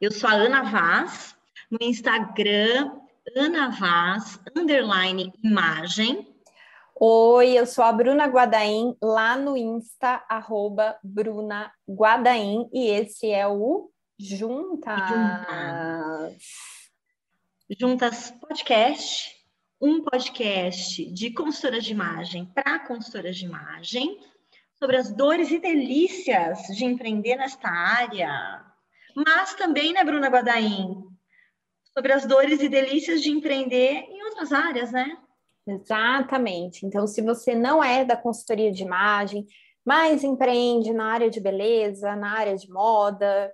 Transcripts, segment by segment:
Eu sou a Ana Vaz, no Instagram, Ana Vaz, underline imagem. Oi, eu sou a Bruna Guadaim, lá no Insta, arroba Bruna Guadaim, e esse é o Juntas. Juntas. Juntas Podcast, um podcast de consultoras de imagem para consultoras de imagem, sobre as dores e delícias de empreender nesta área. Mas também, né, Bruna Guadaim, sobre as dores e delícias de empreender em outras áreas, né? Exatamente. Então, se você não é da consultoria de imagem, mas empreende na área de beleza, na área de moda,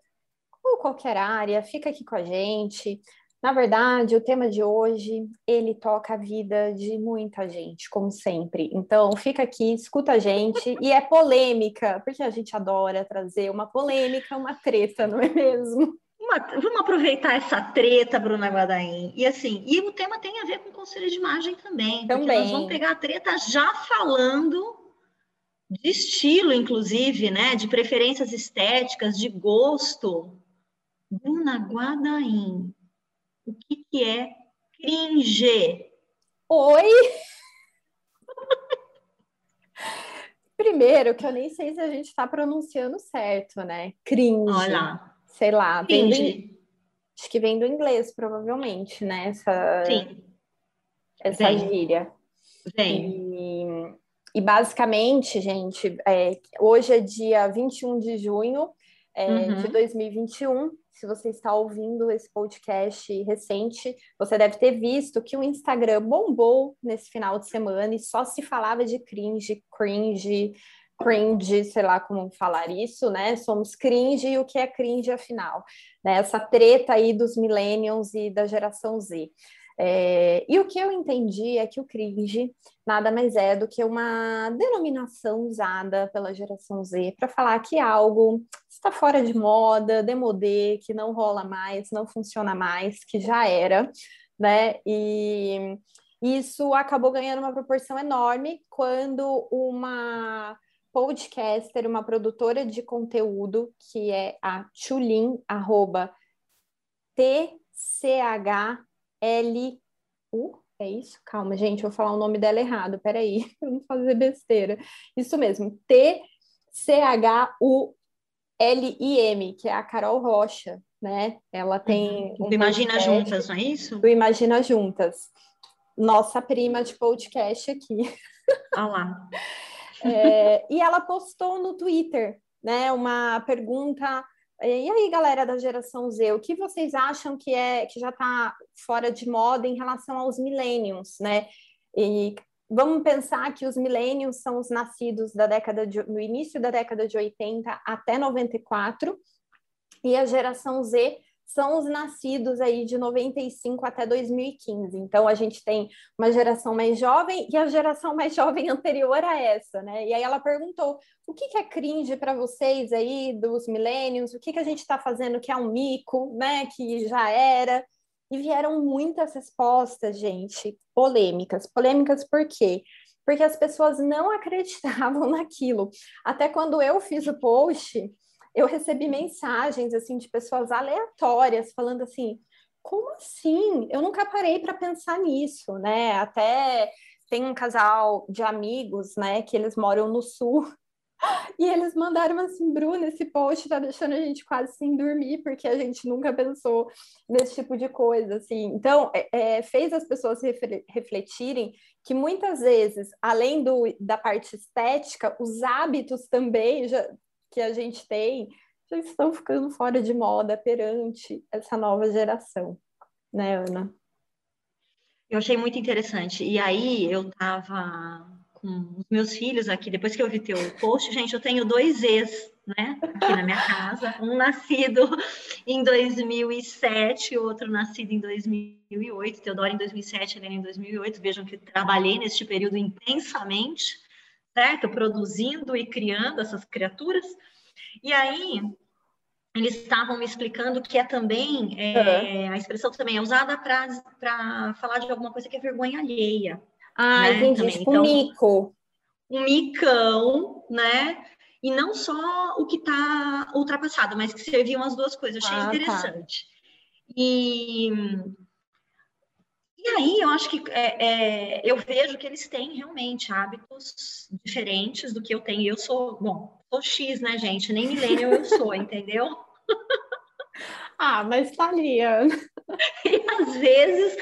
ou qualquer área, fica aqui com a gente. Na verdade, o tema de hoje, ele toca a vida de muita gente, como sempre. Então, fica aqui, escuta a gente, e é polêmica, porque a gente adora trazer uma polêmica, uma treta, não é mesmo? Uma, vamos aproveitar essa treta, Bruna Guadaim. E assim, e o tema tem a ver com conselho de imagem também. Também. Nós vamos pegar a treta já falando de estilo, inclusive, né? De preferências estéticas, de gosto. Bruna Guadaim, o que, que é cringe? Oi! Primeiro, que eu nem sei se a gente está pronunciando certo, né? Cringe. Olha sei lá, vem do, acho que vem do inglês, provavelmente, né? Essa, Sim. Essa vem. gíria. Vem. E, e basicamente, gente, é, hoje é dia 21 de junho é, uhum. de 2021. Se você está ouvindo esse podcast recente, você deve ter visto que o Instagram bombou nesse final de semana e só se falava de cringe, cringe, cringe, sei lá como falar isso, né? Somos cringe e o que é cringe afinal? Né? Essa treta aí dos millennials e da geração Z. É, e o que eu entendi é que o cringe nada mais é do que uma denominação usada pela geração Z para falar que algo está fora de moda, demodê, que não rola mais, não funciona mais, que já era, né? E isso acabou ganhando uma proporção enorme quando uma podcaster, uma produtora de conteúdo, que é a Chulin, arroba T-C-H-L-U. É isso? Calma, gente, eu vou falar o nome dela errado, peraí, para não fazer besteira. Isso mesmo, T-C-H-U-L-I-M, que é a Carol Rocha, né? Ela tem. Uhum. Um Imagina Juntas, não é isso? Do Imagina Juntas. Nossa prima de podcast aqui. Olha lá. É, e ela postou no Twitter, né, uma pergunta. E aí, galera da geração Z, o que vocês acham que é que já está fora de moda em relação aos millennials, né? E vamos pensar que os millennials são os nascidos da década de, no início da década de 80 até 94, e a geração Z são os nascidos aí de 95 até 2015. Então a gente tem uma geração mais jovem e a geração mais jovem anterior a essa, né? E aí ela perguntou: o que, que é cringe para vocês aí dos millennials? O que, que a gente está fazendo que é um mico, né? Que já era. E vieram muitas respostas, gente, polêmicas. Polêmicas por quê? Porque as pessoas não acreditavam naquilo. Até quando eu fiz o post, eu recebi mensagens assim de pessoas aleatórias falando assim: como assim? Eu nunca parei para pensar nisso, né? Até tem um casal de amigos, né, que eles moram no sul. E eles mandaram assim, Bruna, esse post tá deixando a gente quase sem dormir, porque a gente nunca pensou nesse tipo de coisa, assim. Então, é, é fez as pessoas refletirem que muitas vezes, além do, da parte estética, os hábitos também já que a gente tem já estão ficando fora de moda perante essa nova geração, né, Ana? Eu achei muito interessante. E aí eu estava com os meus filhos aqui, depois que eu vi teu post, gente, eu tenho dois ex, né, aqui na minha casa, um nascido em 2007, outro nascido em 2008, Teodoro em 2007, Helena em 2008. Vejam que trabalhei neste período intensamente certo? Produzindo e criando essas criaturas. E aí eles estavam me explicando que é também é, uhum. a expressão também é usada para falar de alguma coisa que é vergonha alheia. Ah, né? entendi. Também. Tipo então, um mico. Um micão, né? e não só o que está ultrapassado, mas que serviam as duas coisas. Achei ah, tá. interessante. Tá. E, e aí eu acho que é, é, eu vejo que eles têm realmente hábitos diferentes do que eu tenho. Eu sou, bom, sou X, né, gente? Nem milênio eu sou, entendeu? Ah, mas tá ali, Ana. E às vezes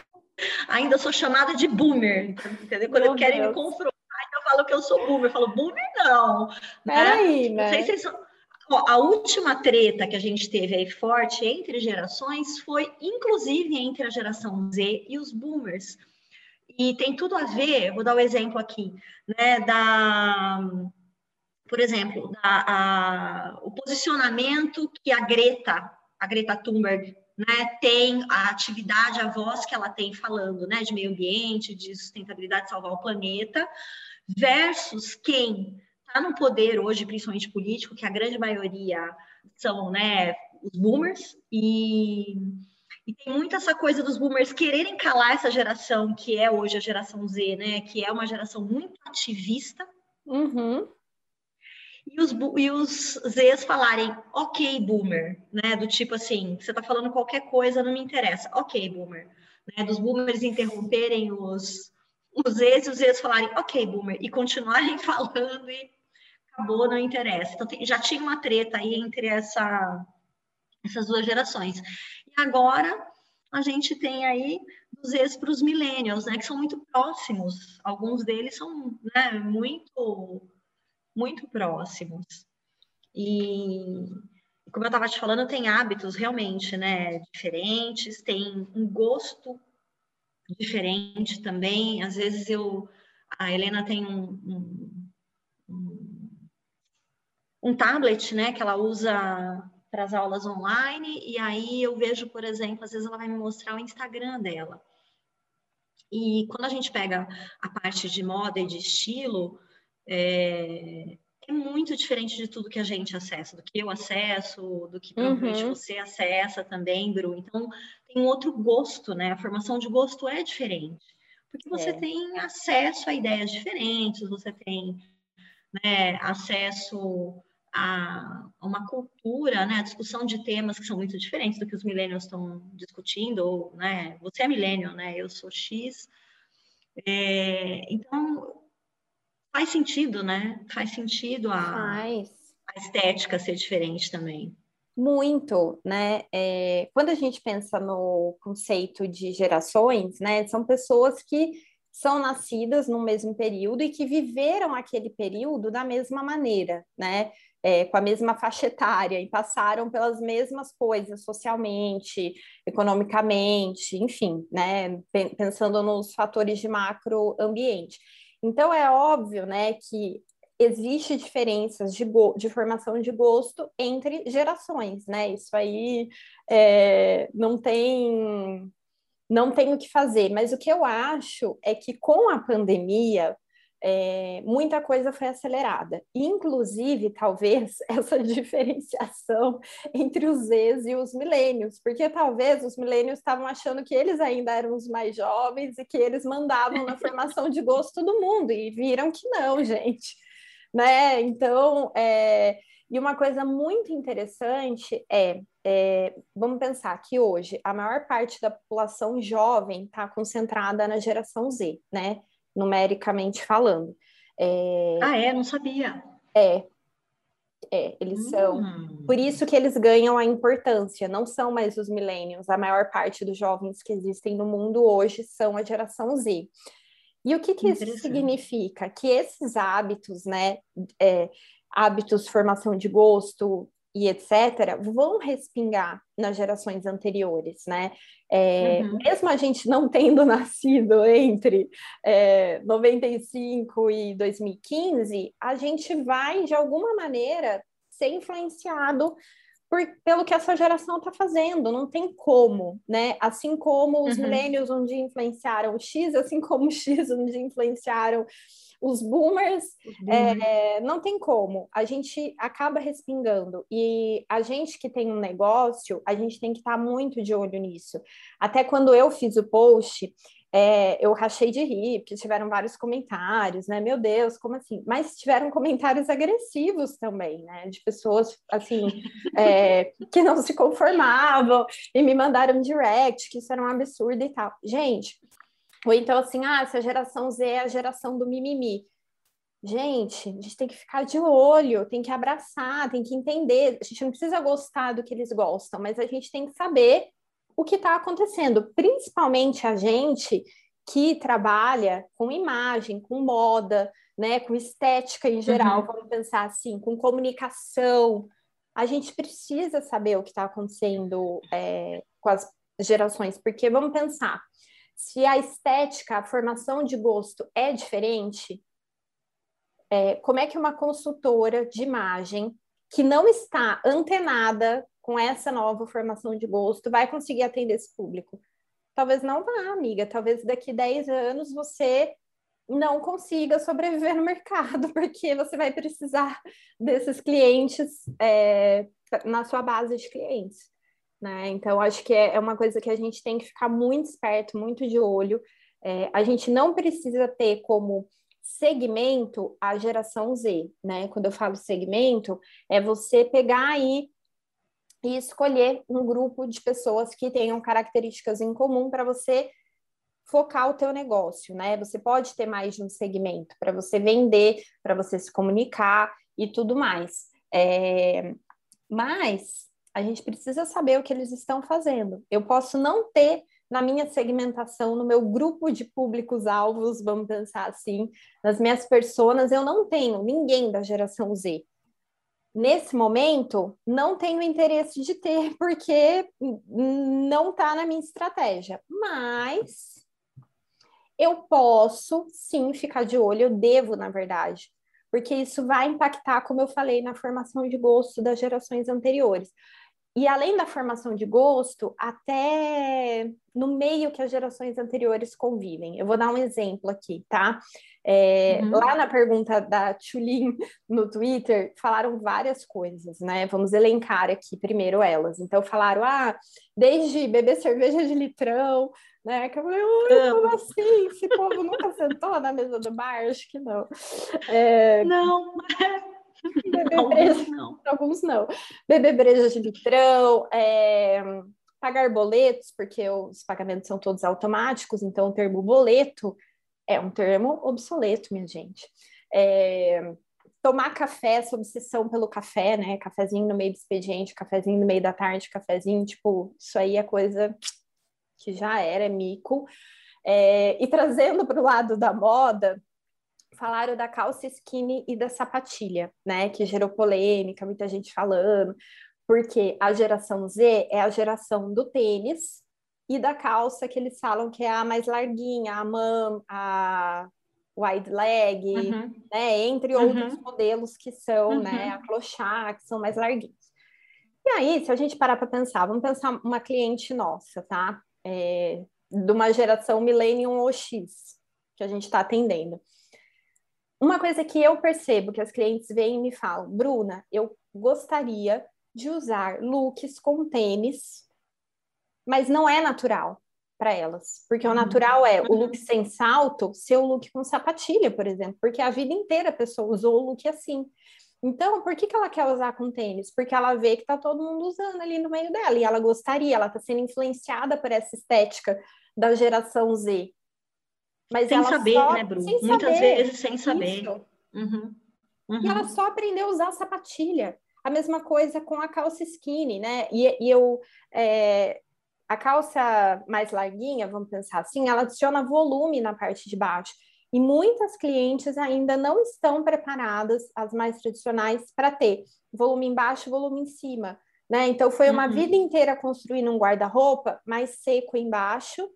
ainda sou chamada de boomer, entendeu? Quando Meu querem Deus. me confrontar, eu falo que eu sou boomer. Eu falo, boomer não. Né? Peraí, né? Não sei se vocês são... A última treta que a gente teve aí forte entre gerações foi, inclusive, entre a geração Z e os boomers. E tem tudo a ver, vou dar o um exemplo aqui, né, da, por exemplo, da, a, o posicionamento que a Greta, a Greta Thunberg, né, tem a atividade, a voz que ela tem falando, né, de meio ambiente, de sustentabilidade, salvar o planeta, versus quem está no poder hoje, principalmente político, que a grande maioria são, né, os boomers, e, e tem muito essa coisa dos boomers quererem calar essa geração, que é hoje a geração Z, né, que é uma geração muito ativista, uhum e os, e os Zs falarem, ok, boomer, né? Do tipo assim, você tá falando qualquer coisa, não me interessa, ok, boomer. Né? Dos boomers interromperem os, os Zs e os Zs falarem, ok, boomer, e continuarem falando e acabou, não interessa. Então, já tinha uma treta aí entre essa, essas duas gerações. E agora a gente tem aí dos Zs para os millennials, né? Que são muito próximos. Alguns deles são né, muito muito próximos. E, como eu estava te falando, tem hábitos realmente né, diferentes, tem um gosto diferente também. Às vezes eu. A Helena tem um, um tablet né, que ela usa para as aulas online, e aí eu vejo, por exemplo, às vezes ela vai me mostrar o Instagram dela. E quando a gente pega a parte de moda e de estilo, é, é muito diferente de tudo que a gente acessa, do que eu acesso, do que provavelmente uhum. você acessa também, Bru. Então, tem um outro gosto, né? A formação de gosto é diferente, porque você é. tem acesso a ideias diferentes, você tem né, acesso a uma cultura, né, a discussão de temas que são muito diferentes do que os millennials estão discutindo, ou, né, você é millennial, né, eu sou X. É, então, Faz sentido, né? Faz sentido a, Faz. a estética ser diferente também. Muito, né? É, quando a gente pensa no conceito de gerações, né? São pessoas que são nascidas no mesmo período e que viveram aquele período da mesma maneira, né? É, com a mesma faixa etária e passaram pelas mesmas coisas socialmente, economicamente, enfim, né? Pensando nos fatores de macroambiente. Então é óbvio, né, que existe diferenças de, de formação de gosto entre gerações, né? Isso aí é, não tem não tem o que fazer. Mas o que eu acho é que com a pandemia é, muita coisa foi acelerada. Inclusive, talvez, essa diferenciação entre os Zs e os milênios, porque talvez os milênios estavam achando que eles ainda eram os mais jovens e que eles mandavam na formação de gosto do mundo, e viram que não, gente. Né? Então, é... e uma coisa muito interessante é, é, vamos pensar que hoje a maior parte da população jovem está concentrada na geração Z, né? Numericamente falando. É... Ah, é? Não sabia. É. É, eles hum. são. Por isso que eles ganham a importância, não são mais os millennials. A maior parte dos jovens que existem no mundo hoje são a geração Z. E o que, que isso significa? Que esses hábitos, né, é, hábitos, formação de gosto, e etc., vão respingar nas gerações anteriores, né? É, uhum. Mesmo a gente não tendo nascido entre é, 95 e 2015, a gente vai, de alguma maneira, ser influenciado por, pelo que essa geração está fazendo, não tem como, né? Assim como os uhum. milênios um dia influenciaram o X, assim como o X um dia influenciaram os boomers, os boomers. É, não tem como, a gente acaba respingando. E a gente que tem um negócio, a gente tem que estar tá muito de olho nisso. Até quando eu fiz o post, é, eu rachei de rir, porque tiveram vários comentários, né? Meu Deus, como assim? Mas tiveram comentários agressivos também, né? De pessoas, assim, é, que não se conformavam e me mandaram direct, que isso era um absurdo e tal. Gente, ou então assim, ah, essa geração Z é a geração do mimimi. Gente, a gente tem que ficar de olho, tem que abraçar, tem que entender. A gente não precisa gostar do que eles gostam, mas a gente tem que saber o que está acontecendo, principalmente a gente que trabalha com imagem, com moda, né, com estética em geral, uhum. vamos pensar assim, com comunicação. A gente precisa saber o que está acontecendo é, com as gerações, porque vamos pensar, se a estética, a formação de gosto é diferente, é, como é que uma consultora de imagem que não está antenada com essa nova formação de gosto, vai conseguir atender esse público? Talvez não vá, amiga. Talvez daqui 10 anos você não consiga sobreviver no mercado, porque você vai precisar desses clientes é, na sua base de clientes. Né? Então, acho que é, é uma coisa que a gente tem que ficar muito esperto, muito de olho. É, a gente não precisa ter como segmento a geração Z, né? Quando eu falo segmento, é você pegar aí e escolher um grupo de pessoas que tenham características em comum para você focar o teu negócio, né? Você pode ter mais de um segmento para você vender, para você se comunicar e tudo mais. É... Mas a gente precisa saber o que eles estão fazendo. Eu posso não ter na minha segmentação, no meu grupo de públicos-alvos, vamos pensar assim, nas minhas personas, eu não tenho ninguém da geração Z nesse momento, não tenho interesse de ter, porque não está na minha estratégia. Mas eu posso sim ficar de olho, eu devo, na verdade, porque isso vai impactar, como eu falei, na formação de gosto das gerações anteriores. E além da formação de gosto, até no meio que as gerações anteriores convivem. Eu vou dar um exemplo aqui, tá? É, uhum. Lá na pergunta da Tulin no Twitter, falaram várias coisas, né? Vamos elencar aqui primeiro elas. Então, falaram, ah, desde beber cerveja de litrão, né? Que eu falei, como assim? Esse povo nunca sentou na mesa do bar? Acho que não. É... Não. Beber alguns não. Alguns não. Beber breja de litrão, é, pagar boletos, porque os pagamentos são todos automáticos, então o termo boleto é um termo obsoleto, minha gente. É, tomar café, essa obsessão pelo café, né? Cafezinho no meio do expediente, cafezinho no meio da tarde, cafezinho, tipo, isso aí é coisa que já era, é mico. É, e trazendo para o lado da moda, falaram da calça skinny e da sapatilha, né? Que gerou polêmica, muita gente falando, porque a geração Z é a geração do tênis e da calça que eles falam que é a mais larguinha, a mam, a wide leg, uhum. né? Entre uhum. outros modelos que são, uhum. né? A clochard, que são mais larguinhos. E aí, se a gente parar para pensar, vamos pensar uma cliente nossa, tá? É, de uma geração Millennium ou X, que a gente está atendendo. Uma coisa que eu percebo que as clientes vêm e me falam, Bruna, eu gostaria de usar looks com tênis, mas não é natural para elas, porque o uhum. natural é o look uhum. sem salto, ser o look com sapatilha, por exemplo, porque a vida inteira a pessoa usou o look assim. Então, por que, que ela quer usar com tênis? Porque ela vê que tá todo mundo usando ali no meio dela e ela gostaria, ela está sendo influenciada por essa estética da geração Z. Mas sem saber, só, né, Bru? Muitas saber. vezes sem saber. Uhum. Uhum. E ela só aprendeu a usar sapatilha. A mesma coisa com a calça skinny, né? E, e eu. É, a calça mais larguinha, vamos pensar assim, ela adiciona volume na parte de baixo. E muitas clientes ainda não estão preparadas, as mais tradicionais, para ter volume embaixo e volume em cima. Né? Então, foi uma uhum. vida inteira construindo um guarda-roupa mais seco embaixo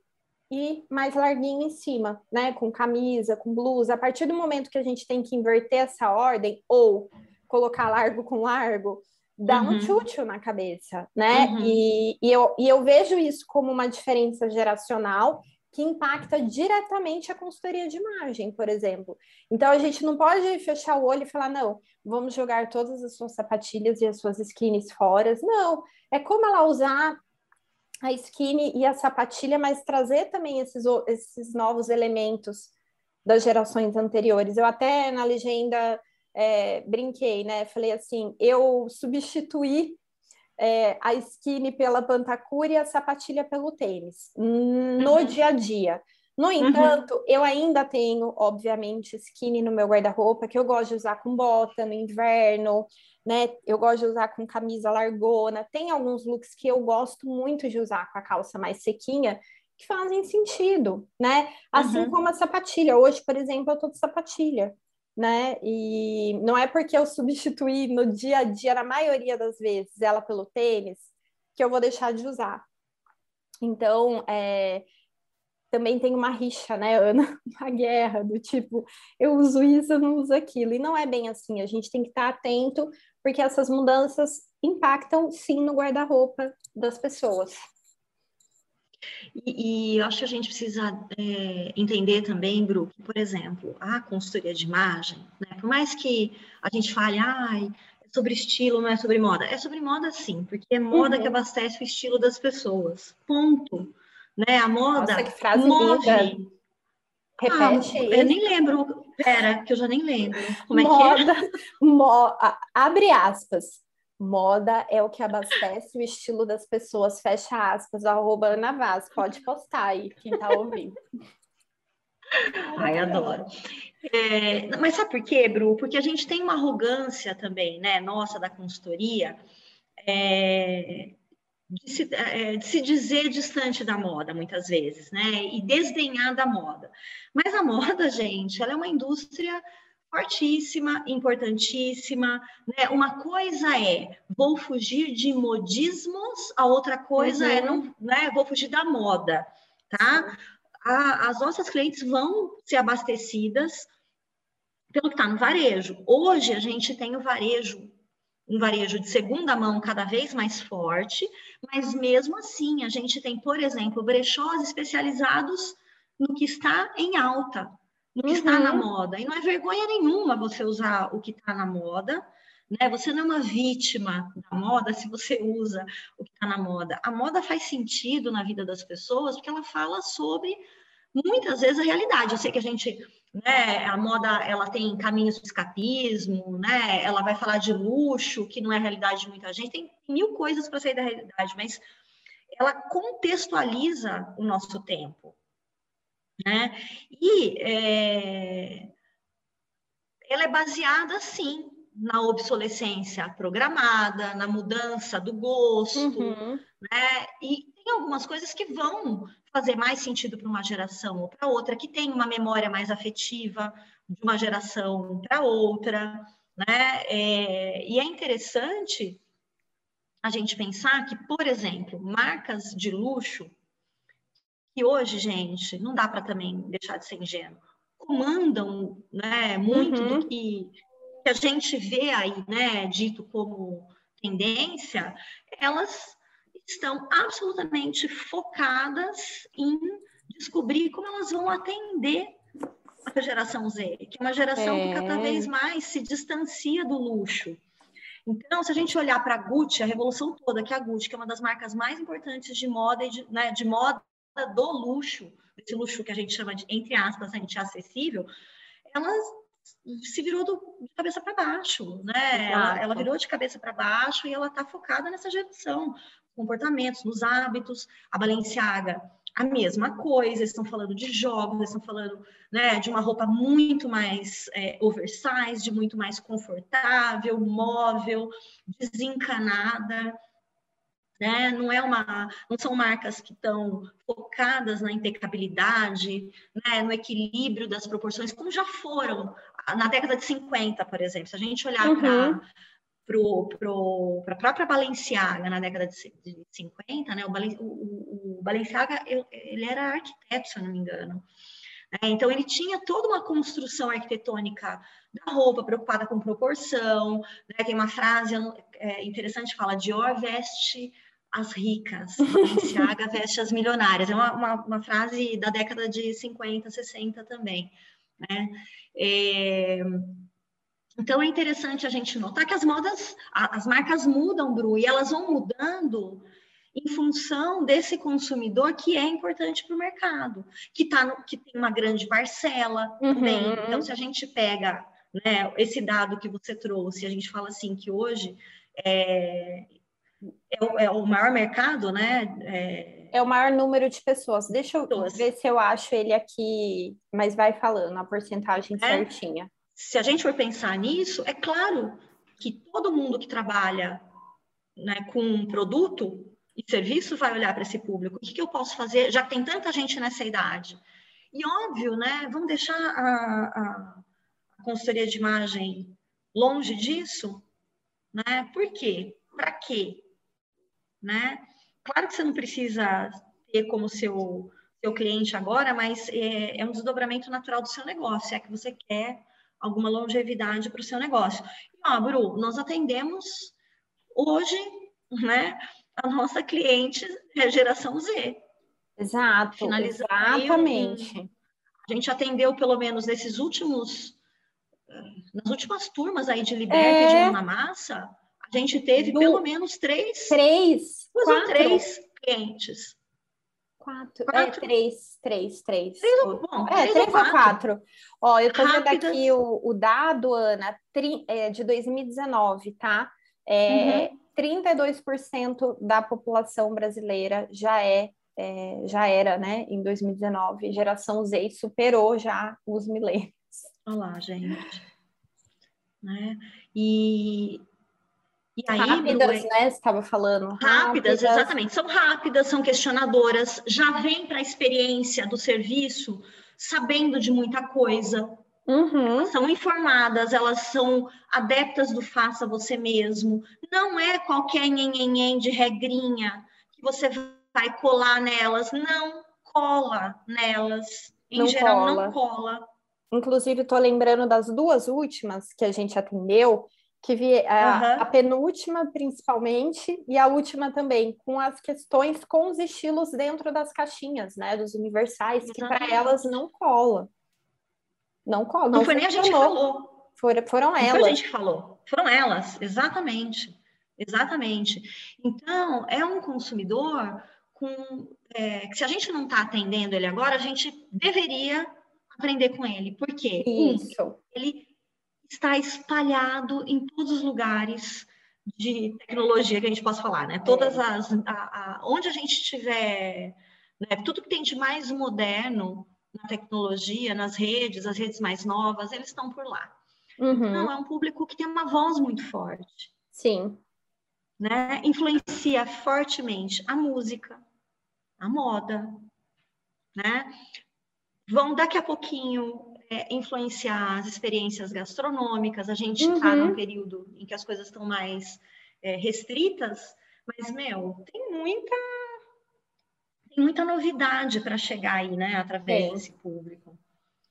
e mais larguinho em cima, né? Com camisa, com blusa. A partir do momento que a gente tem que inverter essa ordem ou colocar largo com largo, dá uhum. um tchutchu na cabeça, né? Uhum. E, e, eu, e eu vejo isso como uma diferença geracional que impacta diretamente a consultoria de imagem, por exemplo. Então a gente não pode fechar o olho e falar, não, vamos jogar todas as suas sapatilhas e as suas skins fora. Não, é como ela usar a skinny e a sapatilha, mas trazer também esses, esses novos elementos das gerações anteriores. Eu até na legenda é, brinquei, né? Falei assim, eu substituí é, a skinny pela pantacura e a sapatilha pelo tênis no uhum. dia a dia. No uhum. entanto, uhum. eu ainda tenho, obviamente, skinny no meu guarda-roupa, que eu gosto de usar com bota no inverno, né? Eu gosto de usar com camisa largona. Tem alguns looks que eu gosto muito de usar com a calça mais sequinha, que fazem sentido, né? Assim uhum. como a sapatilha. Hoje, por exemplo, eu tô de sapatilha, né? E não é porque eu substituí no dia a dia, na maioria das vezes, ela pelo tênis, que eu vou deixar de usar. Então, é, também tem uma rixa, né, Ana? Uma guerra do tipo, eu uso isso, eu não uso aquilo. E não é bem assim, a gente tem que estar atento, porque essas mudanças impactam sim no guarda-roupa das pessoas. E, e acho que a gente precisa é, entender também, Bru, que, por exemplo, a consultoria de imagem, né, por mais que a gente fale, ai, é sobre estilo, não é sobre moda. É sobre moda sim, porque é moda uhum. que abastece o estilo das pessoas. Ponto né? A moda Nossa, que frase move. Linda. Repete. Ah, eu nem lembro. Pera, que eu já nem lembro. Como moda, é que é? Mo, abre aspas. Moda é o que abastece o estilo das pessoas, fecha aspas, arroba Ana Vaz. Pode postar aí, quem tá ouvindo. Ai, adoro. É, mas sabe por quê, Bru? Porque a gente tem uma arrogância também, né, nossa, da consultoria, é, de se, é, de se, dizer distante da moda, muitas vezes, né? E desdenhar da moda. Mas a moda, gente, ela é uma indústria fortíssima, importantíssima, né? Uma coisa é vou fugir de modismos, a outra coisa é, uhum. é não, né? Vou fugir da moda, tá? A, as nossas clientes vão ser abastecidas pelo que está no varejo. Hoje a gente tem o varejo um varejo de segunda mão cada vez mais forte, mas mesmo assim a gente tem, por exemplo, brechós especializados no que está em alta, no que uhum. está na uhum. moda. E não é vergonha nenhuma você usar o que está na moda, né? Você não é uma vítima da moda se você usa o que está na moda. A moda faz sentido na vida das pessoas porque ela fala sobre muitas vezes a realidade. Eu sei que a gente né? A moda ela tem caminhos de escapismo, né? Ela vai falar de luxo, que não é a realidade de muita gente. Tem mil coisas para sair da realidade, mas ela contextualiza o nosso tempo, né? E é, ela é baseada, sim, na obsolescência programada, na mudança do gosto, uhum. né? E tem algumas coisas que vão fazer mais sentido para uma geração ou para outra, que tem uma memória mais afetiva de uma geração para outra, né? É, e é interessante a gente pensar que, por exemplo, marcas de luxo, que hoje, gente, não dá para também deixar de ser ingênuo, comandam né, muito uhum. do que, que a gente vê aí, né, dito como tendência, elas estão absolutamente focadas em descobrir como elas vão atender a geração Z, que é uma geração é. que cada vez mais se distancia do luxo. Então, se a gente olhar para a Gucci, a revolução toda, que é a Gucci, que é uma das marcas mais importantes de moda e de, né, de moda do luxo, esse luxo que a gente chama de, entre aspas, acessível, ela se virou do, de cabeça para baixo, né? Ela, ela, virou de cabeça para baixo e ela está focada nessa geração comportamentos, nos hábitos. A Balenciaga, a mesma coisa, eles estão falando de jogos, eles estão falando né, de uma roupa muito mais é, oversize, muito mais confortável, móvel, desencanada. Né? Não é uma, não são marcas que estão focadas na impecabilidade, né? no equilíbrio das proporções, como já foram na década de 50, por exemplo. Se a gente olhar uhum. para para a própria Balenciaga na década de, de 50, né? O, o, o Balenciaga ele era arquiteto, se eu não me engano. É, então ele tinha toda uma construção arquitetônica da roupa preocupada com proporção. Né? Tem uma frase é, interessante fala Dior veste as ricas, Balenciaga veste as milionárias. É uma, uma, uma, frase da década de 50, 60 também. Né? É, então é interessante a gente notar que as modas, as marcas mudam, Bru, e elas vão mudando em função desse consumidor que é importante para o mercado, que, tá no, que tem uma grande parcela uhum. também. Então, se a gente pega né, esse dado que você trouxe, a gente fala assim que hoje é, é, o, é o maior mercado, né? É... é... o maior número de pessoas. Deixa eu pessoas. ver se eu acho ele aqui, mas vai falando a porcentagem é. certinha. Se a gente for pensar nisso, é claro que todo mundo que trabalha né, com um produto e serviço vai olhar para esse público. O que, que, eu posso fazer, já que tem tanta gente nessa idade? E óbvio, né? Vamos deixar a, a, consultoria de imagem longe disso, né? Por quê? Para quê? Né? Claro que você não precisa ter como seu seu cliente agora, mas é, é um desdobramento natural do seu negócio, é que você quer alguma longevidade para o seu negócio. E, ó, Bru, nós atendemos hoje, né, a nossa cliente é geração Z. Exato, exatamente. Um, a gente atendeu pelo menos nesses últimos nas últimas turmas aí de Liberta é... e de Mão na Massa, a gente teve Do... pelo menos três, três, quatro. três clientes. Quatro. É, quatro. É, três, três, três. três bom, é, três, três ou quatro. quatro. Ó, eu tô vendo aqui o, o dado, Ana, tri, é, de 2019, tá? É, uhum. 32% da população brasileira já é, é, já era, né, em 2019, geração Z superou já os milênios. Olha lá, gente. Né? E e aí, rápidas, né? Você estava falando. Rápidas, rápidas, exatamente. São rápidas, são questionadoras, já vêm para a experiência do serviço sabendo de muita coisa. Uhum. São informadas, elas são adeptas do faça você mesmo. Não é qualquer nhenhenhen de regrinha que você vai colar nelas. Não cola nelas. Em não geral, cola. não cola. Inclusive, estou lembrando das duas últimas que a gente atendeu, que vi a, uhum. a, penúltima principalmente e a última também, com as questões com os estilos dentro das caixinhas, né, dos universais, que para elas não cola. Não cola. Não, não foi nem a gente falou. Foram, foram elas. Não foi a gente falou. Foram elas, exatamente. Exatamente. Então, é um consumidor com. É, que se a gente não está atendendo ele agora, a gente deveria aprender com ele. Por quê? Isso. Um, ele está espalhado em todos os lugares de tecnologia que a gente possa falar, né? Todas é. as, a, a, onde a gente tiver, né? Tudo que tem de mais moderno na tecnologia, nas redes, as redes mais novas, eles estão por lá. Uhum. Então é um público que tem uma voz muito forte. Sim. Né? Influencia fortemente a música, a moda, né? Vão daqui a pouquinho é, influenciar as experiências gastronômicas. A gente está uhum. num período em que as coisas estão mais é, restritas, mas, meu, tem muita, tem muita novidade para chegar aí, né, através tem. desse público.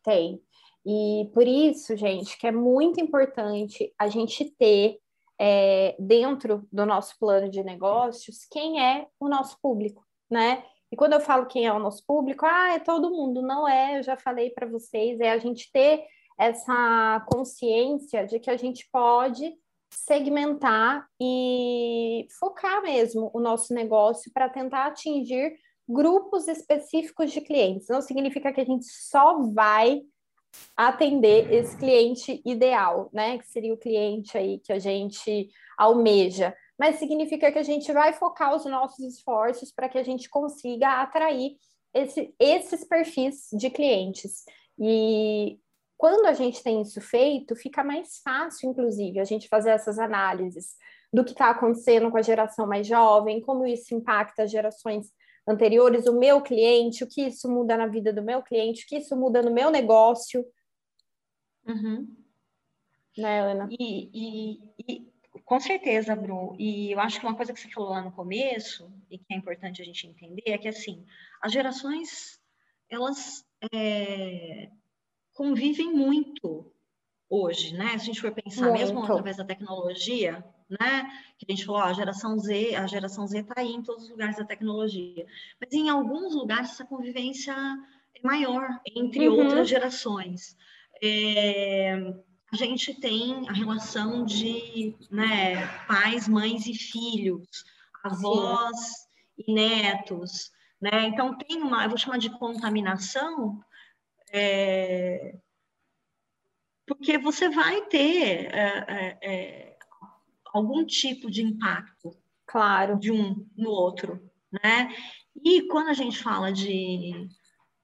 Tem. E por isso, gente, que é muito importante a gente ter é, dentro do nosso plano de negócios quem é o nosso público, né? E quando eu falo quem é o nosso público, ah, é todo mundo. Não é, eu já falei para vocês, é a gente ter essa consciência de que a gente pode segmentar e focar mesmo o nosso negócio para tentar atingir grupos específicos de clientes. Não significa que a gente só vai atender esse cliente ideal, né? Que seria o cliente aí que a gente almeja mas significa que a gente vai focar os nossos esforços para que a gente consiga atrair esse, esses perfis de clientes. E quando a gente tem isso feito, fica mais fácil, inclusive, a gente fazer essas análises do que está acontecendo com a geração mais jovem, como isso impacta as gerações anteriores, o meu cliente, o que isso muda na vida do meu cliente, o que isso muda no meu negócio. Uhum. Né, Ana? E, e, e com certeza, Bru. E eu acho que uma coisa que você falou lá no começo, e que é importante a gente entender, é que, assim, as gerações, elas é, convivem muito hoje, né? Se a gente for pensar muito. mesmo através da tecnologia, né? Que a gente falou, ó, a geração Z, a geração Z está aí em todos os lugares da tecnologia. Mas em alguns lugares essa convivência é maior entre uhum. outras gerações. É, a gente tem a relação de né, pais, mães e filhos, avós Sim. e netos, né? Então tem uma, eu vou chamar de contaminação, é, porque você vai ter é, é, é algum tipo de impacto, claro, de um no outro, né? E quando a gente fala de,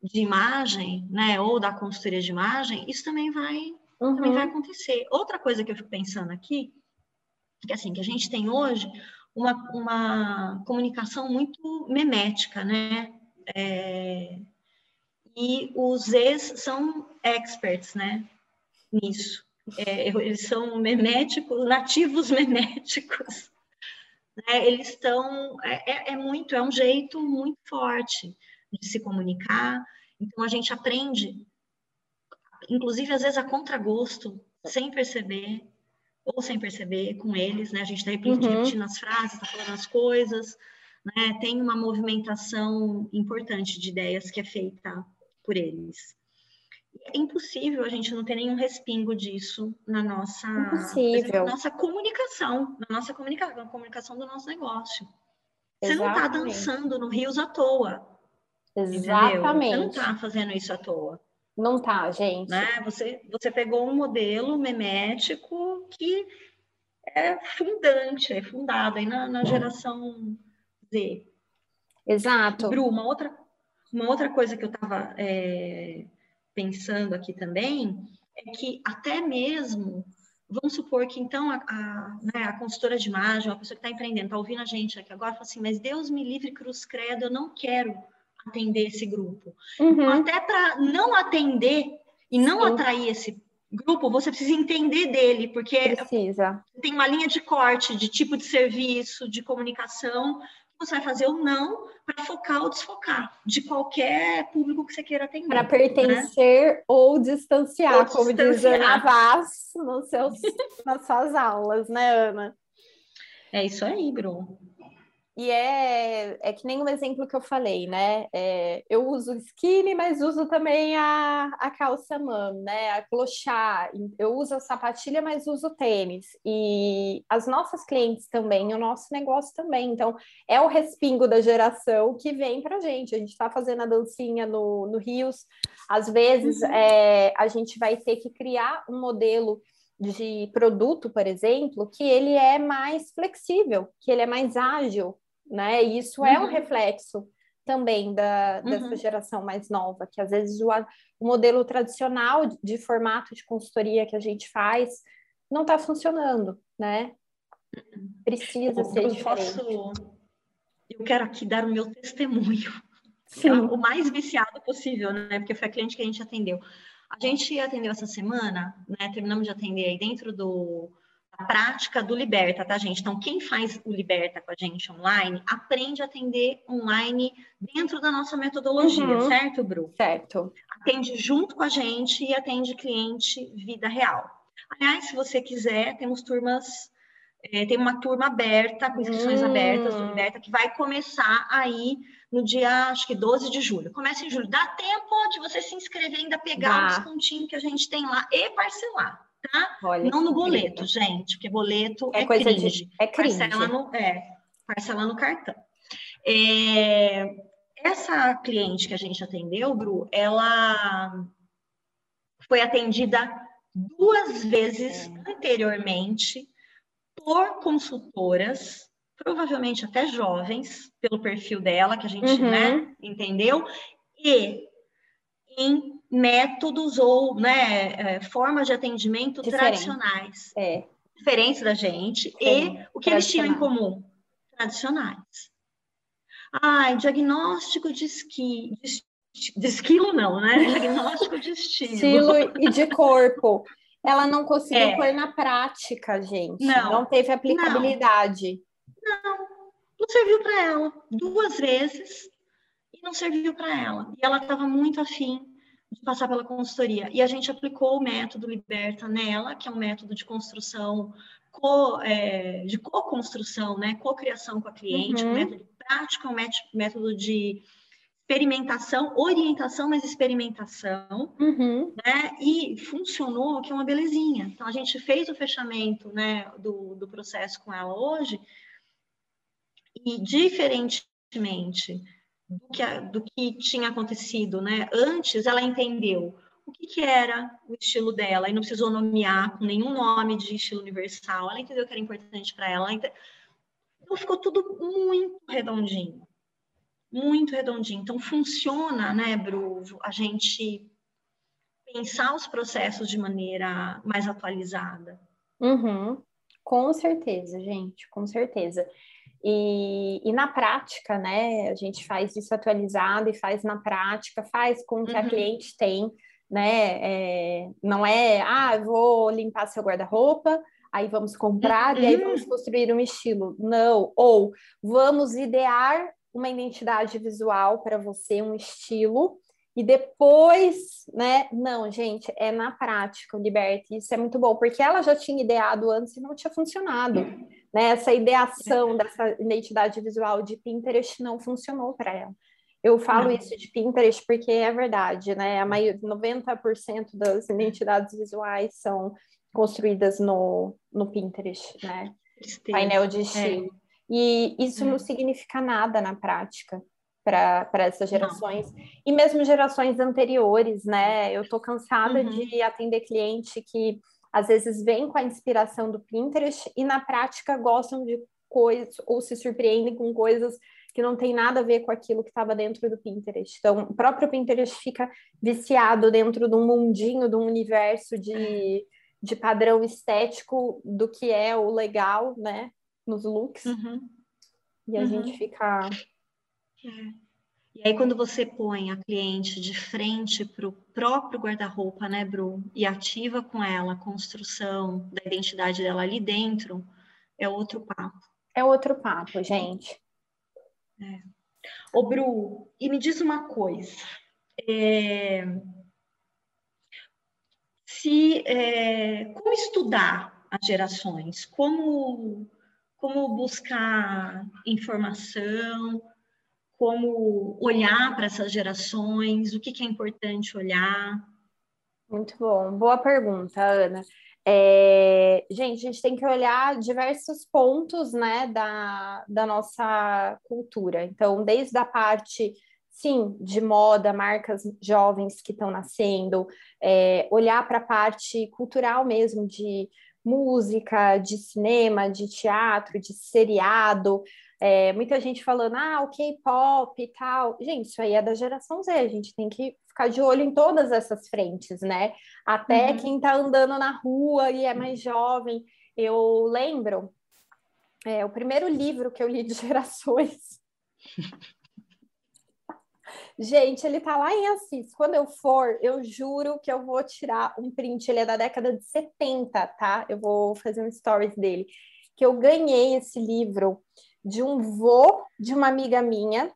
de imagem, né, ou da consultoria de imagem, isso também vai, uhum. também vai acontecer. Outra coisa que eu fico pensando aqui, que assim, que a gente tem hoje uma, uma comunicação muito memética, né? É, e os Zs são experts, né? Nisso. É, eles são meméticos, nativos meméticos. Né? Eles estão. É, é, é muito, é um jeito muito forte de se comunicar. Então a gente aprende, inclusive às vezes a contragosto, sem perceber, ou sem perceber com eles, né? A gente está repetindo, uhum. repetindo as frases, está falando as coisas, né? Tem uma movimentação importante de ideias que é feita por eles. É impossível a gente não ter nenhum respingo disso na nossa, impossível. na nossa comunicação, na nossa comunicação, na comunicação do nosso negócio. Você não está dançando no Rios à toa. Exatamente. Entendeu? Você não está fazendo isso à toa. Não tá, gente. Né? Você, você pegou um modelo memético que é fundante, é fundado aí na, na geração Z. Exato. Bru, uma outra, uma outra coisa que eu estava é, pensando aqui também é que até mesmo, vamos supor que então a, a, né, a consultora de imagem, a pessoa que está empreendendo, está ouvindo a gente aqui agora, fala assim, mas Deus me livre, cruz credo, eu não quero atender esse grupo. Uhum. Até para não atender e não Sim. atrair esse grupo, você precisa entender dele, porque precisa. tem uma linha de corte de tipo de serviço, de comunicação, que você vai fazer ou não para focar ou desfocar de qualquer público que você queira atender. Para pertencer né? ou distanciar, ou como distanciar. diz Ana Vaz nos seus, nas suas aulas, né, Ana? É isso aí, Bruno. E é, é que nem o exemplo que eu falei, né? É, eu uso skinny, mas uso também a, a calça mom, né? A clochá. Eu uso a sapatilha, mas uso tênis. E as nossas clientes também, o nosso negócio também. Então, é o respingo da geração que vem pra gente. A gente está fazendo a dancinha no, no Rios. Às vezes, uhum. é, a gente vai ter que criar um modelo de produto, por exemplo, que ele é mais flexível, que ele é mais ágil, né? E isso uhum. é um uhum. reflexo também da, dessa uhum. geração mais nova, que às vezes o, o modelo tradicional de, de, formato de consultoria que a gente faz não está funcionando, né? Precisa eu, ser eu diferente. Posso, eu quero aqui dar o meu testemunho. Sim. O mais viciado possível, né? Porque foi a cliente que a gente atendeu. A gente atendeu essa semana, né? Terminamos de atender aí dentro do prática do Liberta, tá, gente? Então, quem faz o Liberta com a gente online, aprende a atender online dentro da nossa metodologia, uhum. certo, Bru? Certo. Atende junto com a gente e atende cliente vida real. Aliás, se você quiser, temos turmas, é, tem uma turma aberta, com inscrições hum. abertas do Liberta, que vai começar aí no dia, acho que 12 de julho. Começa em julho. Dá tempo de você se inscrever, ainda pegar os pontinhos que a gente tem lá e parcelar tá? Olha, não no boleto, gente, porque boleto é, é coisa cringe. De, é cringe. Parcela no, é, parcela no cartão. É, essa cliente que a gente atendeu, Bru, ela foi atendida duas vezes anteriormente por consultoras, provavelmente até jovens, pelo perfil dela, que a gente uhum. né, entendeu, e em métodos ou né, é, formas de atendimento Diferente. tradicionais. É. Diferentes da gente. e o que eles tinham em comum? Tradicionais. Ai, diagnóstico de esqui. De, de esquilo, não, né? Diagnóstico de estilo. Estilo e de corpo. Ela não conseguiu é. pôr na prática, gente. Não, não teve aplicabilidade. Não, não, não serviu para ela. Duas vezes e não serviu para ela. E ela estava muito afim de passar pela consultoria. E a gente aplicou o método Liberta nela, que é um método de construção, co, é, de co-construção, né? co-criação com a cliente, uhum. um método prático, um método de experimentação, orientação, mas experimentação, uhum. né? E funcionou, que é uma belezinha. Então, a gente fez o fechamento, né, do, do processo com ela hoje, e diferente conscientemente do que, do que tinha acontecido, né? Antes ela entendeu o que, que, era o estilo dela e não precisou nomear com nenhum nome de estilo universal. Ela entendeu que era importante para ela. Então ficou tudo muito redondinho, muito redondinho. Então funciona, né, Bru, a gente pensar os processos de maneira mais atualizada. Uhum. Com certeza, gente, com certeza. E, e, na prática, né, a gente faz isso atualizado e faz na prática, faz com que uhum. a cliente tem, né, é, não é, ah, vou limpar seu guarda-roupa, aí vamos comprar uhum. e aí vamos uhum. construir um estilo. Não, ou vamos idear uma identidade visual para você, um estilo, e depois, né? Não, gente, é na prática Liberte. Isso é muito bom, porque ela já tinha ideado antes e não tinha funcionado. Né? Essa ideação dessa identidade visual de Pinterest não funcionou para ela. Eu falo não. isso de Pinterest porque é verdade, né? A maioria, 90% das identidades visuais são construídas no, no Pinterest, né? Painel de estilo. É. E isso é. não significa nada na prática para essas gerações Não. e mesmo gerações anteriores, né? Eu estou cansada uhum. de atender cliente que às vezes vem com a inspiração do Pinterest e na prática gostam de coisas ou se surpreendem com coisas que não tem nada a ver com aquilo que estava dentro do Pinterest. Então, o próprio Pinterest fica viciado dentro de um mundinho, de um universo de, de padrão estético do que é o legal, né? Nos looks. Uhum. E a uhum. gente fica é. E aí, quando você põe a cliente de frente para o próprio guarda-roupa, né, Bru, e ativa com ela a construção da identidade dela ali dentro, é outro papo. É outro papo, gente. É. Ô, Bru, e me diz uma coisa. É... Se, é... Como estudar as gerações? Como, como buscar informação? Como olhar para essas gerações, o que, que, é importante olhar? Muito bom, boa pergunta, Ana. É, gente, a gente tem que olhar diversos pontos né, da, da nossa cultura. Então, desde a parte, sim, de moda, marcas jovens que estão nascendo, é, olhar para a parte cultural mesmo, de música, de cinema, de teatro, de seriado, é, muita gente falando, ah, o K-pop e tal. Gente, isso aí é da geração Z, a gente tem que ficar de olho em todas essas frentes, né? Até uhum. quem tá andando na rua e é mais jovem. Eu lembro, é, o primeiro livro que eu li de gerações. Gente, ele tá lá em Assis. Quando eu for, eu juro que eu vou tirar um print. Ele é da década de 70, tá? Eu vou fazer um stories dele. Que eu ganhei esse livro de um vô de uma amiga minha,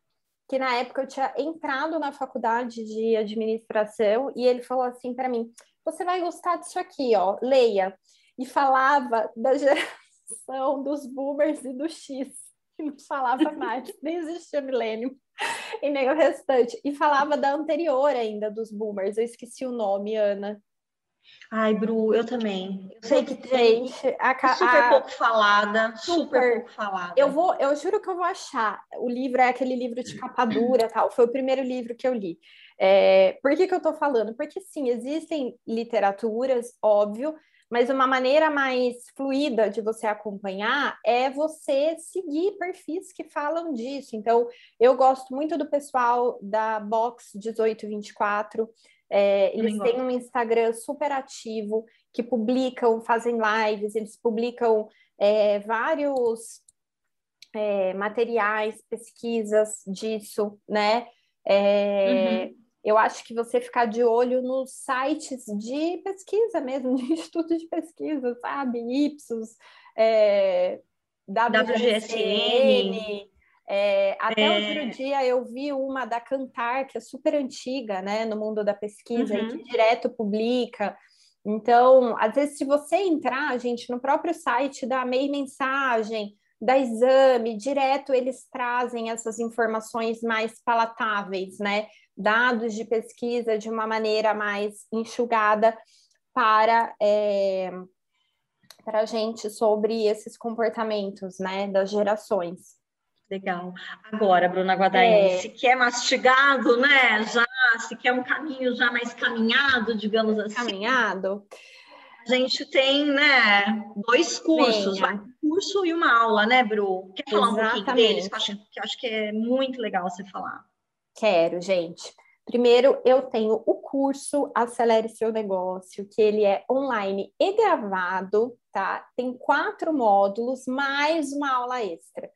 que na época eu tinha entrado na faculdade de administração, e ele falou assim para mim: Você vai gostar disso aqui, ó, leia. E falava da geração dos boomers e do X, que não falava mais, nem existia milênio, e nem o restante. E falava da anterior ainda, dos boomers, eu esqueci o nome, Ana. Ai, Bru, eu também. Eu sei que tem a, super a, pouco falada, super, super, pouco falada. Eu vou, eu juro que eu vou achar. O livro é aquele livro de capa dura, tal. Foi o primeiro livro que eu li. É, por que, que eu tô falando? Porque sim, existem literaturas, óbvio, mas uma maneira mais fluida de você acompanhar é você seguir perfis que falam disso. Então, eu gosto muito do pessoal da Box 1824. É, eles têm um Instagram super ativo, que publicam, fazem lives, eles publicam é, vários é, materiais, pesquisas disso, né? É, uhum. Eu acho que você ficar de olho nos sites de pesquisa mesmo, de estudo de pesquisa, sabe? Ipsos, é, WGSN, é, até é... outro dia eu vi uma da Cantar, que é super antiga, né, no mundo da pesquisa, uhum. e que direto publica. Então, às vezes, se você entrar, gente, no próprio site da MEI Mensagem, da Exame, direto eles trazem essas informações mais palatáveis, né? Dados de pesquisa de uma maneira mais enxugada para, é, para a gente sobre esses comportamentos, né, das gerações. Legal. Agora, Bruna Guadagnini, é... se quer mastigado, né? Já, se quer um caminho já mais caminhado, digamos assim. Caminhado. A gente tem, né, dois cursos, um curso e uma aula, né, Bru? Quer falar Exatamente. um pouquinho deles? Que eu, acho, que eu acho que é muito legal você falar. Quero, gente. Primeiro, eu tenho o curso Acelere Seu Negócio, que ele é online e gravado, tá? Tem quatro módulos, mais uma aula extra.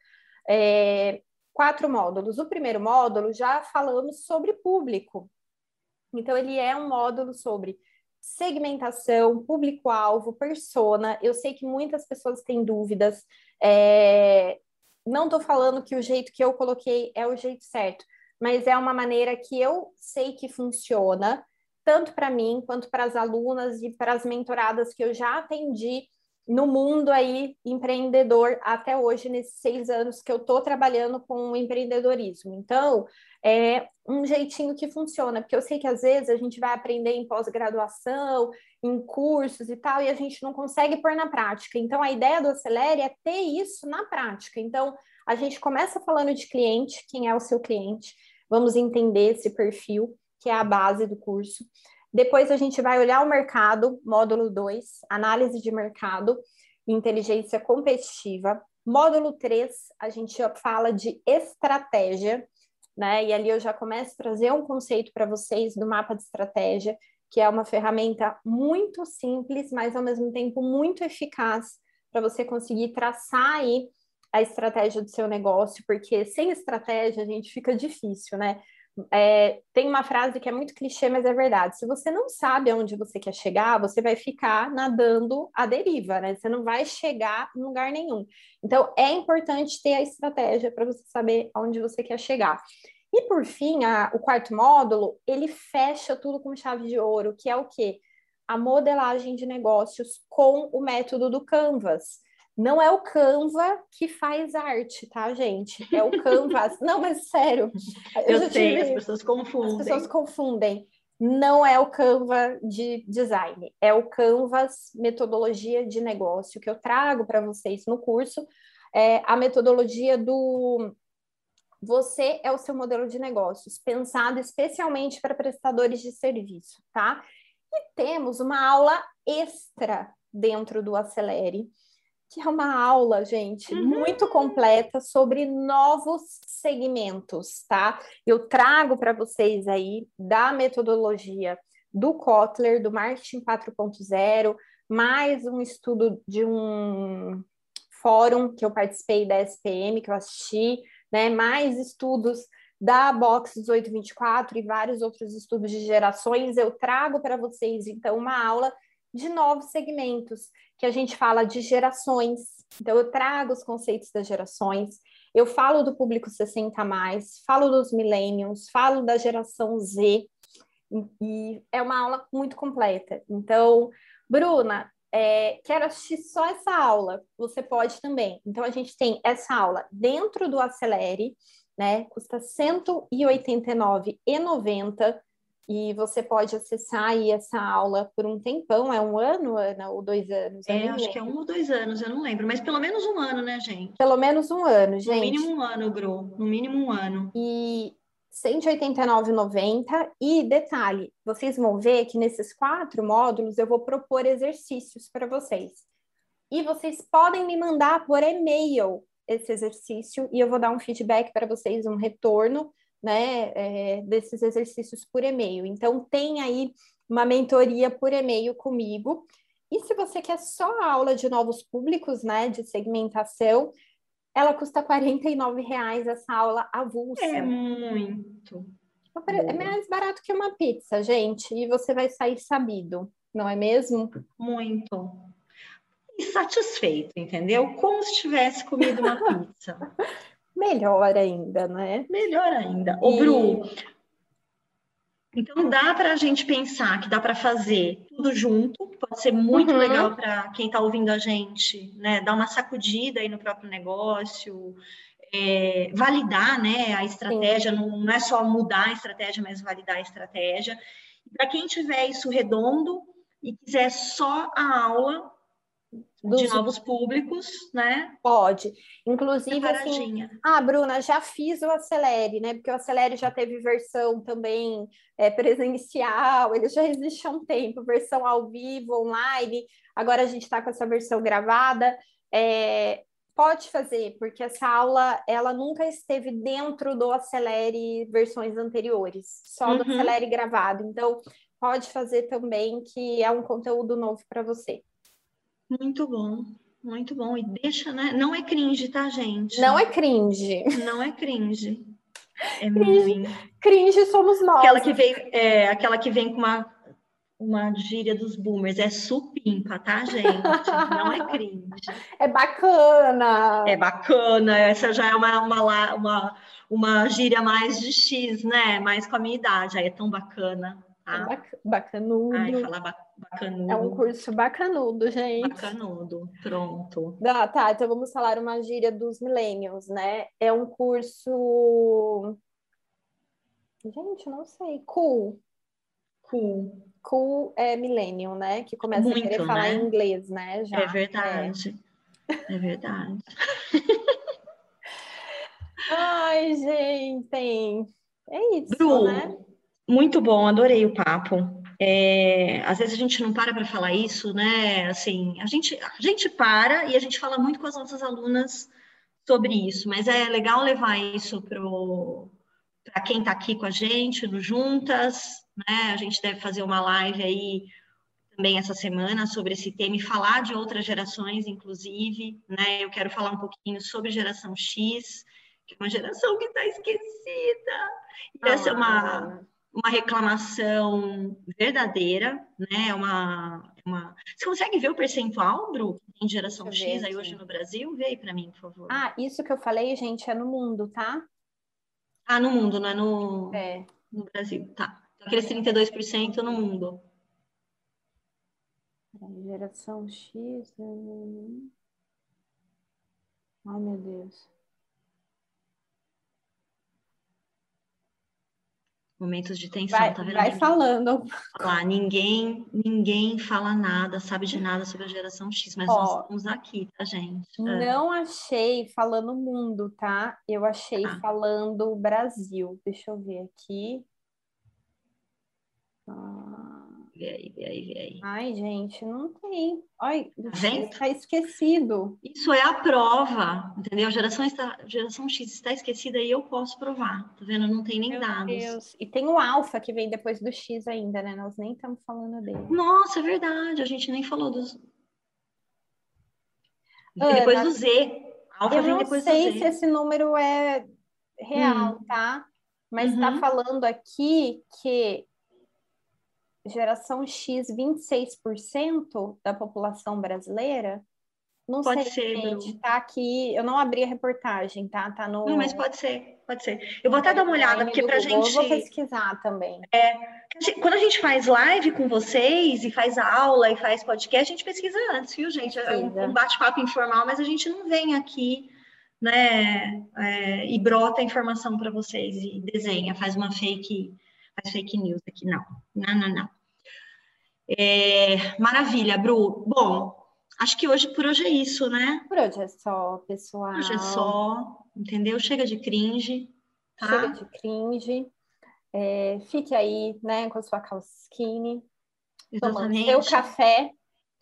É, quatro módulos. O primeiro módulo já falamos sobre público. Então, ele é um módulo sobre segmentação, público-alvo, persona. Eu sei que muitas pessoas têm dúvidas. É... Não estou falando que o jeito que eu coloquei é o jeito certo, mas é uma maneira que eu sei que funciona, tanto para mim quanto para as alunas e para as mentoradas que eu já atendi no mundo aí empreendedor até hoje, nesses seis anos que eu estou trabalhando com empreendedorismo. Então, é um jeitinho que funciona, porque eu sei que às vezes a gente vai aprender em pós-graduação, em cursos e tal, e a gente não consegue pôr na prática. Então, a ideia do Acelere é ter isso na prática. Então, a gente começa falando de cliente, quem é o seu cliente, vamos entender esse perfil, que é a base do curso. Depois a gente vai olhar o mercado, módulo 2, análise de mercado, inteligência competitiva. Módulo 3, a gente fala de estratégia, né? E ali eu já começo a trazer um conceito para vocês do mapa de estratégia, que é uma ferramenta muito simples, mas ao mesmo tempo muito eficaz para você conseguir traçar aí a estratégia do seu negócio, porque sem estratégia a gente fica difícil, né? É, tem uma frase que é muito clichê, mas é verdade. Se você não sabe aonde você quer chegar, você vai ficar nadando à deriva, né? Você não vai chegar em lugar nenhum. Então, é importante ter a estratégia para você saber aonde você quer chegar. E por fim, a, o quarto módulo, ele fecha tudo com chave de ouro, que é o quê? A modelagem de negócios com o método do Canvas. Não é o Canva que faz arte, tá, gente? É o Canvas. Não, mas sério. Eu, eu sei, tive... as pessoas confundem. As pessoas confundem. Não é o Canva de design, é o Canvas metodologia de negócio que eu trago para vocês no curso. É a metodologia do você é o seu modelo de negócios, pensado especialmente para prestadores de serviço, tá? E temos uma aula extra dentro do Acelere, que é uma aula, gente, uhum. muito completa sobre novos segmentos, tá? Eu trago para vocês aí da metodologia do Kotler, do Marketing 4.0, mais um estudo de um fórum que eu participei da SPM, que eu assisti, né? Mais estudos da Box 1824 e vários outros estudos de gerações. Eu trago para vocês, então, uma aula de novos segmentos, que a gente fala de gerações. Então, eu trago os conceitos das gerações, eu falo do público 60 mais, falo dos millennials, falo da geração Z, e é uma aula muito completa. Então, Bruna, é, quero assistir só essa aula, você pode também. Então, a gente tem essa aula dentro do Acelere, né? Custa R$ 189,90 e você pode acessar aí essa aula por um tempão, é um ano, Ana, ou dois anos? É, acho que é um ou dois anos, eu não lembro, mas pelo menos um ano, né, gente? Pelo menos um ano, gente. No mínimo um ano, Gru, no mínimo um ano. E R$ 189,90. E detalhe, vocês vão ver que nesses quatro módulos eu vou propor exercícios para vocês. E vocês podem me mandar por e-mail esse exercício e eu vou dar um feedback para vocês, um retorno né, é, desses exercícios por e-mail. Então, tem aí uma mentoria por e-mail comigo. E se você quer só a aula de novos públicos, né, de segmentação, ela custa R$ reais essa aula avulsa. É muito. É mais barato que uma pizza, gente, e você vai sair sabido, não é mesmo? Muito. E satisfeito, entendeu? Como se tivesse comido uma pizza. Melhor ainda, né? Melhor ainda. Ô, e... Bru, então dá para a gente pensar que dá para fazer tudo junto, pode ser muito uhum. legal para quem está ouvindo a gente, né? Dar uma sacudida aí no próprio negócio, é, validar né, a estratégia, não, não, é só mudar a estratégia, mas validar a estratégia. Para quem tiver isso redondo e quiser só a aula, dos... de novos públicos, né? Pode. Inclusive, assim, ah, Bruna, já fiz o Acelere, né? Porque o Acelere já teve versão também é, presencial, ele já existe há um tempo, versão ao vivo, online. Agora a gente está com essa versão gravada. É, pode fazer, porque essa aula ela nunca esteve dentro do Acelere versões anteriores, só uhum. do Acelere gravado. Então, pode fazer também, que é um conteúdo novo para você. Muito bom, muito bom. E deixa, né? Não é cringe, tá, gente? Não é cringe. Não é cringe. É cringe, muito. Cringe somos nós. Aquela que vem, é, aquela que vem com uma, uma gíria dos boomers. É supimpa, tá, gente? Não é cringe. É bacana. É bacana. Essa já é uma, uma, uma, uma gíria mais de X, né? Mais com a minha idade. Aí é tão bacana. Tá? É bacanudo. Ai, falar bacanudo. É um curso bacanudo, gente. Bacanudo, pronto. Ah, tá, então vamos falar uma gíria dos millennials, né? É um curso... Gente, não sei. Cool. Cool. Cool é millennial, né? Que começa Muito, a querer né? falar inglês, né? Já. É verdade. É, é verdade. Ai, gente. É isso, Bru, né? Muito bom, adorei o papo. É, às vezes a gente não para para falar isso, né? Assim, a gente, a gente para e a gente fala muito com as nossas alunas sobre isso, mas é legal levar isso para quem está aqui com a gente, no Juntas, né? A gente deve fazer uma live aí também essa semana sobre esse tema e falar de outras gerações, inclusive, né? Eu quero falar um pouquinho sobre geração X, que é uma geração que está esquecida. E ah, essa é uma uma reclamação verdadeira, né? É uma, é uma... Você consegue ver o percentual, Bru, em geração X aí hoje no Brasil? Vê aí para mim, por favor. Ah, isso que eu falei, gente, é no mundo, tá? Ah, no mundo, não é no, é. no Brasil, tá. Aqueles 32% no mundo. Geração X. Né? Ai, meu Deus. Momentos de tensão, vai, tá vendo? Vai falando. Lá, ninguém, ninguém fala nada, sabe de nada sobre a geração X, mas Ó, nós estamos aqui, tá, gente? É. Não achei falando mundo, tá? Eu achei tá. falando Brasil. Deixa eu ver aqui. Ah... Vê aí, vê aí, vê aí. Ai, gente, não tem. Ai, está tá esquecido. Isso é a prova, entendeu? A geração, está, geração X está esquecida e eu posso provar. Tá vendo? Não tem nem Meu dados. Deus. E tem o alfa que vem depois do X ainda, né? Nós nem estamos falando dele. Nossa, é verdade. A gente nem falou dos. Ana, depois do Z. Alfa eu vem depois do Z. Eu não sei se esse número é real, hum. tá? Mas está uhum. falando aqui que geração X 26% da população brasileira? Não pode sei, ser, gente, tá aqui, eu não abri a reportagem, tá? Tá no Não, mas pode ser, pode ser. Eu vou até dar uma olhada porque pra gente Eu vou pesquisar também. É, quando a gente faz live com vocês e faz aula e faz podcast, a gente pesquisa antes, viu, gente? É um bate-papo informal, mas a gente não vem aqui né, é, e brota informação para vocês e desenha, faz uma fake faz fake news aqui, não. Não, não, não. É, maravilha, Bru. Bom, acho que hoje por hoje é isso, né? Por hoje é só, pessoal. Hoje é só, entendeu? Chega de cringe, tá? Chega de cringe. É, fique aí, né, com a sua skinny. Exatamente. Seu café.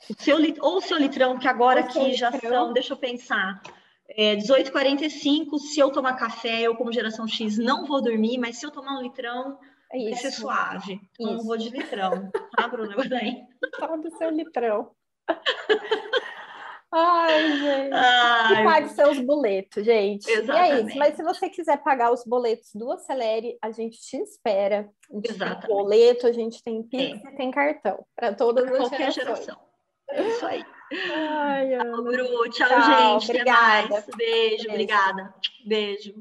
O seu, ou o seu litrão, que agora aqui já são, deixa eu pensar, é, 18h45, se eu tomar café, eu como geração X não vou dormir, mas se eu tomar um litrão, isso. Vai ser suave. Então, não vou de litrão, tá, Bruna? Fala do seu litrão. Ai, gente. Ai. E pague seus boletos, gente. Exatamente. E é isso. Mas se você quiser pagar os boletos do Acelere, a gente te espera. A gente Exatamente. tem boleto, a gente tem Pix é. e tem cartão. Para todas pra as qualquer gerações. geração. É isso aí. Ai, Ana. Tchau, Bru. Tchau, Tchau gente. Obrigada. Até mais. Beijo, Beijo. obrigada. Beijo.